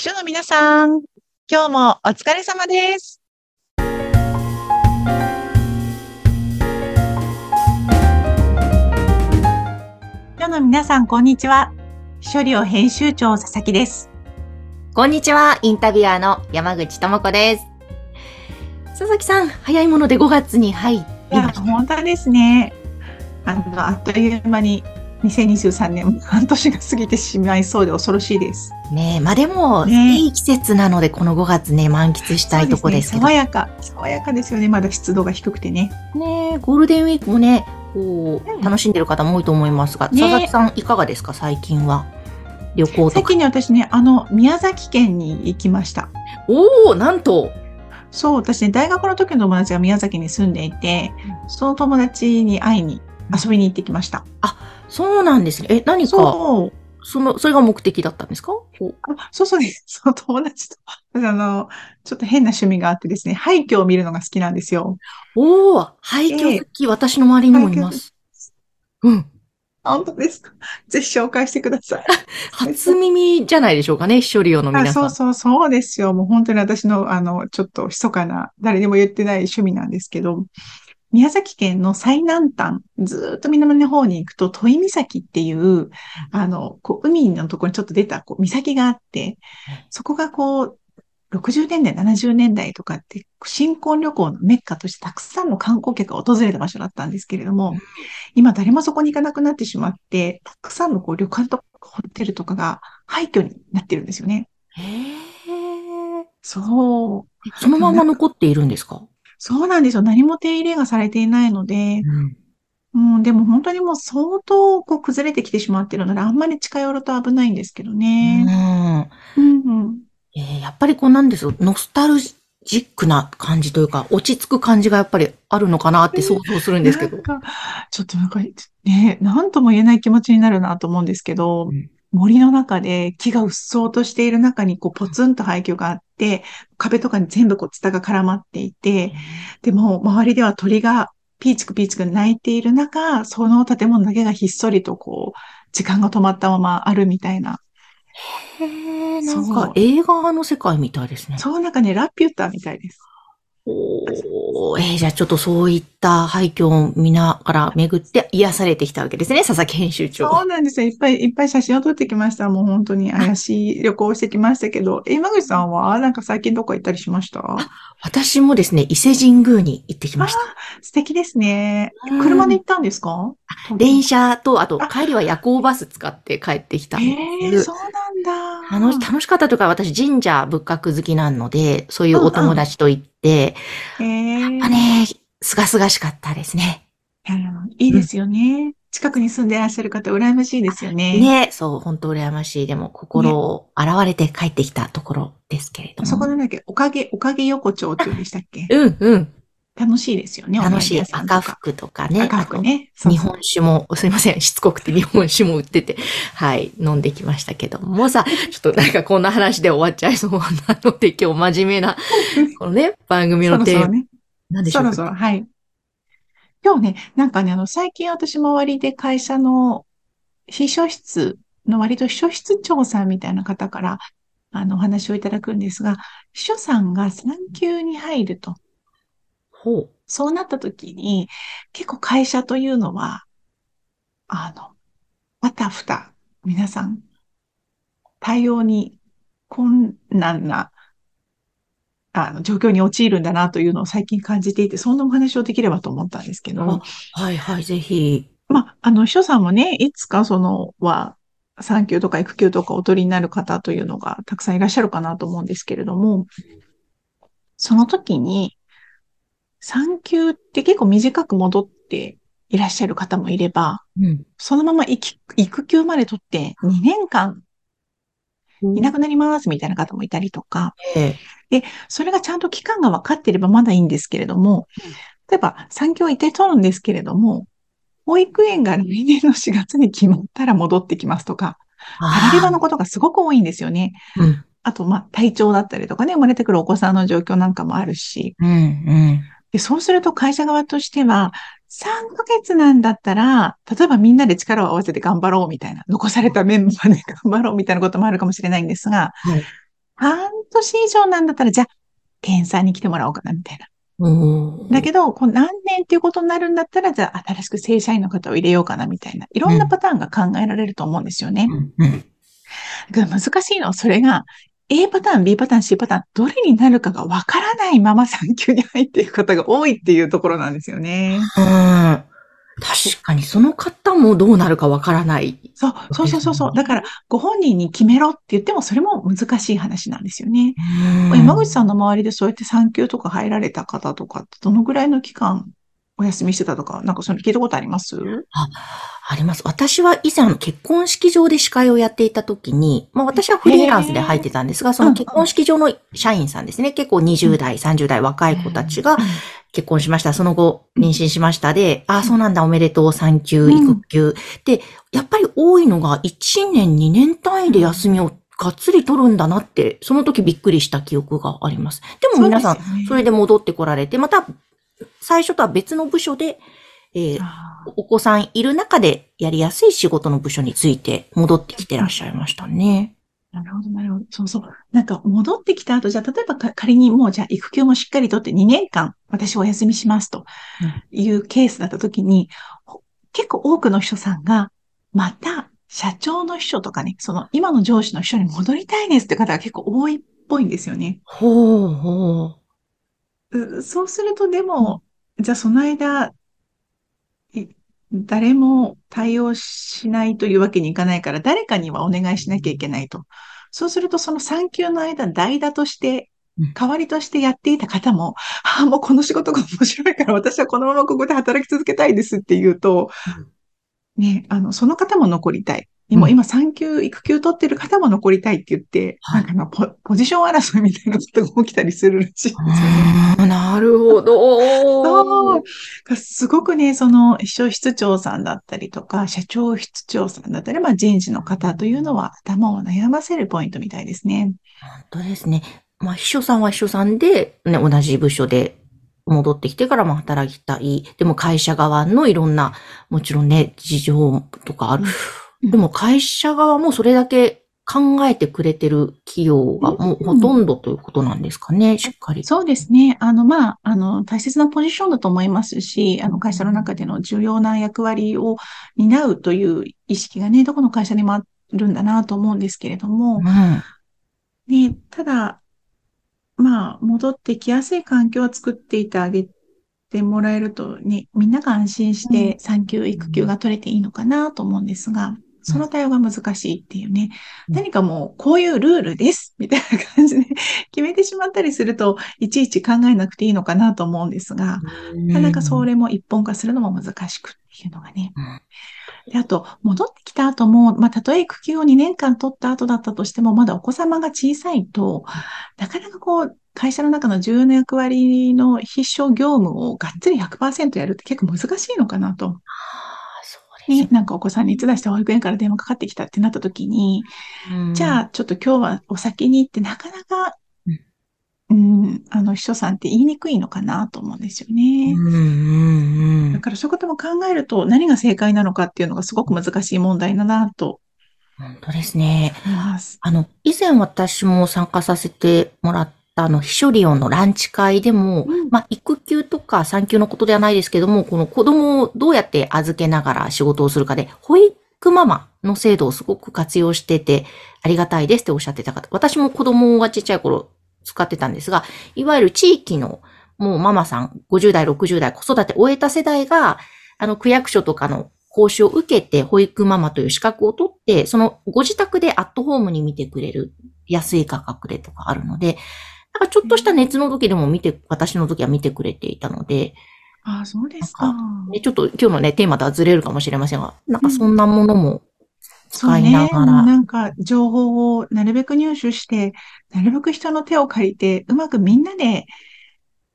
秘書の皆さん、今日もお疲れ様です。秘書の皆さん、こんにちは。秘書寮編集長佐々木です。こんにちは、インタビュアーの山口智子です。佐々木さん、早いもので5月に入りいや、ました。本当ですね。あの、あっという間に2023年、半年が過ぎてしまいそうで恐ろしいです。ねえ、まあでも、ねえいい季節なので、この5月ね、満喫したいとこですけど。ね爽やか、爽やかですよね。まだ湿度が低くてね。ねえ、ゴールデンウィークもね、こうんう、楽しんでる方も多いと思いますが、ね佐々木さんいかがですか、最近は。旅行とか。最近ね、私ね、あの、宮崎県に行きました。おおなんとそう、私ね、大学の時の友達が宮崎に住んでいて、その友達に会いに遊びに行ってきました。そうなんですね。え、何か、その、それが目的だったんですか？おあそうそうね、その 友達と、あの、ちょっと変な趣味があってですね、廃墟を見るのが好きなんですよ。おお廃墟好き、私の周りにもいます。うん。本当ですか？ぜひ紹介してください。初耳じゃないでしょうかね、処理用のあ皆さん。そうそうそうですよ。もう本当に私の、あの、ちょっと密かな、誰にも言ってない趣味なんですけど、宮崎県の最南端、ずーっと南の方に行くと、戸井岬っていう、あの、こう、海のところにちょっと出た、こう、岬があって、そこがこう、60年代、70年代とかって、新婚旅行のメッカとしてたくさんの観光客が訪れた場所だったんですけれども、今誰もそこに行かなくなってしまって、たくさんのこう旅館とかホテルとかが廃墟になってるんですよね。へーそう。そのまま残っているんですか？そうなんですよ。何も手入れがされていないので、うん。うん、でも本当にもう相当こう崩れてきてしまっているので、あんまり近寄ると危ないんですけどね。うん、うん。えーやっぱりこうなんですよノスタルジックな感じというか、落ち着く感じがやっぱりあるのかなって想像するんですけどなん。か、ちょっとなんか、ね、なんとも言えない気持ちになるなと思うんですけど、うん森の中で木がうっそうとしている中にこうポツンと廃墟があって、壁とかに全部こうツタが絡まっていて、でも周りでは鳥がピーチクピーチク鳴いている中、その建物だけがひっそりとこう、時間が止まったままあるみたいな。へーなんか映画の世界みたいですね。そうなんかね、ラピュタみたいです。おーえーじゃあちょっとそういった廃墟を見ながら巡って癒されてきたわけですね、佐々木編集長。そうなんですよ。いっぱいいっぱい写真を撮ってきました。もう本当に怪しい旅行をしてきましたけど、え今口さんはなんか最近どこ行ったりしました？私もですね、伊勢神宮に行ってきました。素敵ですね。うん車で行ったんですか？電車と、あとあ帰りは夜行バス使って帰ってきたんえです。えそうなんだ。あの、楽しかったとか、私神社仏閣好きなので、そういうお友達と行って、ええやっぱね、すがすがしかったですね。いやいいですよね。近くに住んでいらっしゃる方、羨ましいですよね。ね、そう、本当羨ましい。でも、心を洗われて帰ってきたところですけれども。そこなんだっけ、おかげ、おかげ横丁っていうんでしたっけ？うん、うん。楽しいですよね。楽しい赤服とかね。赤服ね。日本酒も、すいません、しつこくて日本酒も売ってて、はい、飲んできましたけどもさ、ちょっとなんかこんな話で終わっちゃいそうなので、今日真面目な、このね、番組そのテーマ、ろそろね。なんでしょか？そうろそろ、はい。今日ね、なんかね、あの、最近私周りで会社の秘書室の割と秘書室長さんみたいな方から、あの、お話をいただくんですが、秘書さんが産休に入ると。ほう。そうなった時に、結構会社というのは、あの、あたふた、皆さん、対応に困難な、あの、状況に陥るんだなというのを最近感じていて、そんなお話をできればと思ったんですけど、はいはい、ぜひ。まあ、あの、秘書さんもね、いつかその、は、産休とか育休とかお取りになる方というのがたくさんいらっしゃるかなと思うんですけれども、その時に、産休って結構短く戻っていらっしゃる方もいれば、うん。そのまま育育休まで取って2年間いなくなりますみたいな方もいたりとか、えそれがちゃんと期間が分かっていればまだいいんですけれども、例えば産休は一定取るんですけれども、保育園が来年の4月に決まったら戻ってきますとか、パラレバのことがすごく多いんですよね。うん。あと、まあ、体調だったりとかね、生まれてくるお子さんの状況なんかもあるし。うん、うん。で、そうすると会社側としては、3ヶ月なんだったら、例えばみんなで力を合わせて頑張ろうみたいな、残されたメンバーで頑張ろうみたいなこともあるかもしれないんですが、はい半年以上なんだったら、じゃあ、検査に来てもらおうかな、みたいな。うん。だけど、こう何年っていうことになるんだったら、じゃあ、新しく正社員の方を入れようかな、みたいな。いろんなパターンが考えられると思うんですよね。うんうんだから難しいのは、それが、A パターン、B パターン、C パターン、どれになるかがわからないまま産休に入っていく方が多いっていうところなんですよね。うん。確かにその方もどうなるかわからない。そう、そうそうそうそう。だから、ご本人に決めろって言っても、それも難しい話なんですよね。山口さんの周りでそうやって産休とか入られた方とかって、どのぐらいの期間お休みしてたとか、なんかそれ聞いたことあります？あ、あります。私は以前結婚式場で司会をやっていた時に、まあ私はフリーランスで入ってたんですが、その結婚式場の社員さんですね。結構20代、30代若い子たちが結婚しました。その後、妊娠しましたで、ああ、そうなんだ、おめでとう、産休、育休。で、やっぱり多いのが1年、2年単位で休みをがっつり取るんだなって、その時びっくりした記憶があります。でも皆さん、それで戻ってこられて、また、最初とは別の部署で、えーお子さんいる中でやりやすい仕事の部署について戻ってきてらっしゃいましたね。なるほど、なるほど。そうそう。なんか戻ってきた後、じゃあ例えばか仮にもうじゃあ育休もしっかりとって2年間私お休みしますというケースだった時に、ほ結構多くの秘書さんが、また社長の秘書とかね、その今の上司の秘書に戻りたいですって方が結構多いっぽいんですよね。ほうほうそうするとでも、じゃあその間、い誰も対応しないというわけにいかないから、誰かにはお願いしなきゃいけないと。そうすると、その産休の間、代打としてうん、代わりとしてやっていた方も、ああ、もうこの仕事が面白いから、私はこのままここで働き続けたいですって言うと、ね、あの、その方も残りたい。でもうん今産休、育休取ってる方も残りたいって言って、はいなんかポ、ポジション争いみたいなことが起きたりするらしいんですよね。う。なるほど。そう。すごくね、その、秘書室長さんだったりとか、社長室長さんだったり、まあ人事の方というのは頭を悩ませるポイントみたいですね。本当ですね。まあ、秘書さんは秘書さんで、ね、同じ部署で戻ってきてからも働きたい。でも会社側のいろんな、もちろんね、事情とかある。うんでも会社側もそれだけ考えてくれてる企業がもうほとんどということなんですかね、しっかり。そうですね。あの、まあ、あの、大切なポジションだと思いますし、あの、会社の中での重要な役割を担うという意識がね、どこの会社にもあるんだなと思うんですけれどもう、ん。ね、ただ、まあ、戻ってきやすい環境を作っていてあげてもらえるとね、みんなが安心して産休、育休が取れていいのかなと思うんですが、その対応が難しいっていうね、うん。何かもうこういうルールです。みたいな感じで 決めてしまったりすると、いちいち考えなくていいのかなと思うんですが、なかなかそれも一本化するのも難しくっていうのがね。で、あと、戻ってきた後も、まあ、たとえ育休を2年間取った後だったとしても、まだお子様が小さいと、なかなかこう、会社の中の重要な役割の必勝業務をがっつり100%やるって結構難しいのかなと。ああ、そうですね、なんかお子さんに熱出して保育園から電話かかってきたってなった時に、ね。じゃあちょっと今日はお先に行ってなかなか、うん、あの秘書さんって言いにくいのかなと思うんですようね。ん、うん、うん。だからそういうことも考えると何が正解なのかっていうのがすごく難しい問題だなと本当ですね。あの、以前私も参加させてもらったあの、秘書利用のランチ会でも、うんまあ、育休とか産休のことではないですけども、この子供をどうやって預けながら仕事をするかで、保育ママの制度をすごく活用してて、ありがたいですっておっしゃってた方。私も子供がちっちゃい頃使ってたんですが、いわゆる地域のもうママさん、50代、60代、子育てを終えた世代が、あの、区役所とかの講習を受けて、保育ママという資格を取って、そのご自宅でアットホームに見てくれる安い価格でとかあるので、なんかちょっとした熱の時でも見て、私の時は見てくれていたので、ああ、そうですか。ねちょっと今日のね、テーマとはずれるかもしれませんが、なんかそんなものも使いなね。がら、なんか情報をなるべく入手して、なるべく人の手を借りて、うまくみんなで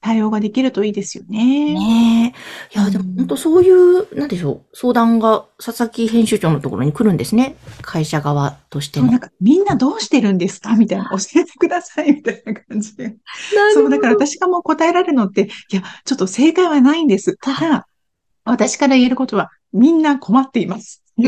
対応ができるといいですよね。ねえ。いや、でもうん本当そういう、なんでしょう、相談が佐々木編集長のところに来るんですね。会社側としても。なんかみんなどうしてるんですかみたいな、教えてくださいみたいな感じで。そう、だから私がもう答えられるのって、いや、ちょっと正解はないんです。ただ、私から言えることは、みんな困っています。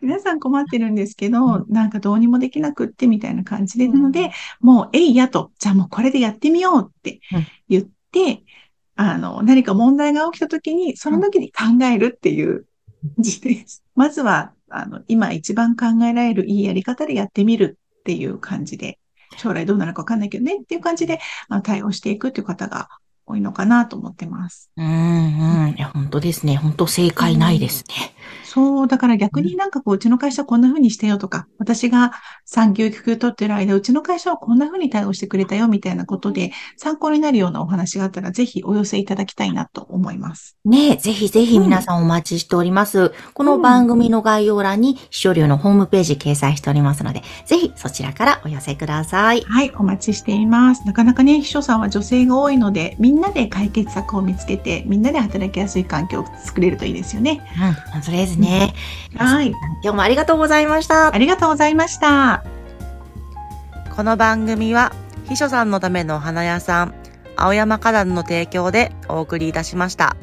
皆さん困ってるんですけど、なんかどうにもできなくってみたいな感じで、なので、もう、えいやと、じゃあもうこれでやってみようって言って、あの、何か問題が起きた時に、その時に考えるっていう字です。まずは、あの、今一番考えられるいいやり方でやってみるっていう感じで、将来どうなるかわかんないけどねっていう感じで、あの対応していくっていう方が多いのかなと思ってます。うんうん。いや、本当ですね。本当正解ないですね。そう、だから逆になんかこう、うちの会社こんな風にしてよとか、私が産休育休取ってる間、うちの会社はこんな風に対応してくれたよみたいなことで、参考になるようなお話があったら、ぜひお寄せいただきたいなと思います。ねえ、ぜひぜひ皆さんお待ちしております。うん、この番組の概要欄に、秘書流のホームページ掲載しておりますので、ぜひそちらからお寄せください。はい、お待ちしています。なかなかね、秘書さんは女性が多いので、みんなで解決策を見つけて、みんなで働きやすい環境を作れるといいですよね。うん、本当ですね。うんはい。今日もありがとうございました。ありがとうございました。この番組は、秘書さんのための花屋さん、青山花壇の提供でお送りいたしました。